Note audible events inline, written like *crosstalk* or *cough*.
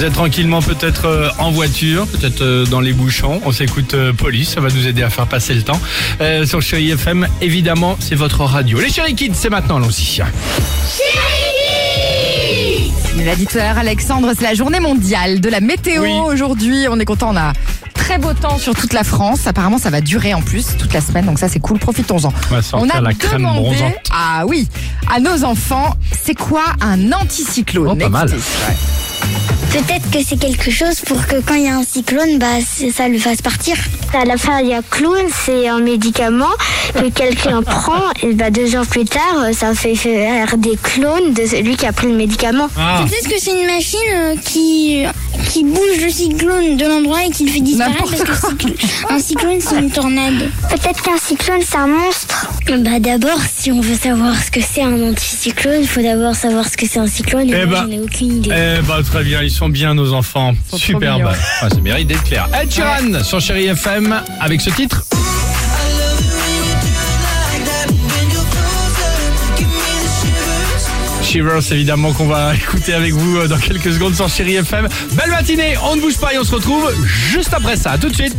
Vous êtes tranquillement peut-être euh, en voiture, peut-être euh, dans les bouchons. On s'écoute euh, Police, ça va nous aider à faire passer le temps. Euh, sur Chéri FM, évidemment, c'est votre radio. Les Chéri Kids, c'est maintenant, allons-y. Il l'a dit tout à l'heure, Alexandre, c'est la journée mondiale de la météo. Oui. Aujourd'hui, on est content, on a très beau temps sur toute la France. Apparemment, ça va durer en plus toute la semaine, donc ça c'est cool, profitons-en. On on a la crème demandé, bronzante. ah oui, à nos enfants, c'est quoi un anticyclone? Oh, pas mal. Écoutez. Peut-être que c'est quelque chose pour que quand il y a un cyclone, bah, c'est- ça le fasse partir. À la fin, il y a clown, c'est un médicament que quelqu'un *laughs* prend et bah, deux heures plus tard, ça fait faire des clones de celui qui a pris le médicament. Ah, Peut-être que c'est une machine euh, qui, qui bouge le cyclone de l'endroit et qui le fait disparaître parce que un cyclone c'est une tornade. Peut-être qu'un cyclone, c'est un monstre. Bah d'abord, si on veut savoir ce que c'est un anticyclone, il faut d'abord savoir ce que c'est un cyclone. Et Eh bah, j'en ai aucune idée. eh ben, très bien, ils sont bien nos enfants. Superbe. mignons. Ah, ça mérite d'être clair. Ed Sheeran sur Chéri FM avec ce titre. Évidemment, qu'on va écouter avec vous euh, dans quelques secondes sur Chéri FM. Belle matinée, on ne bouge pas et on se retrouve juste après ça. Tout de suite.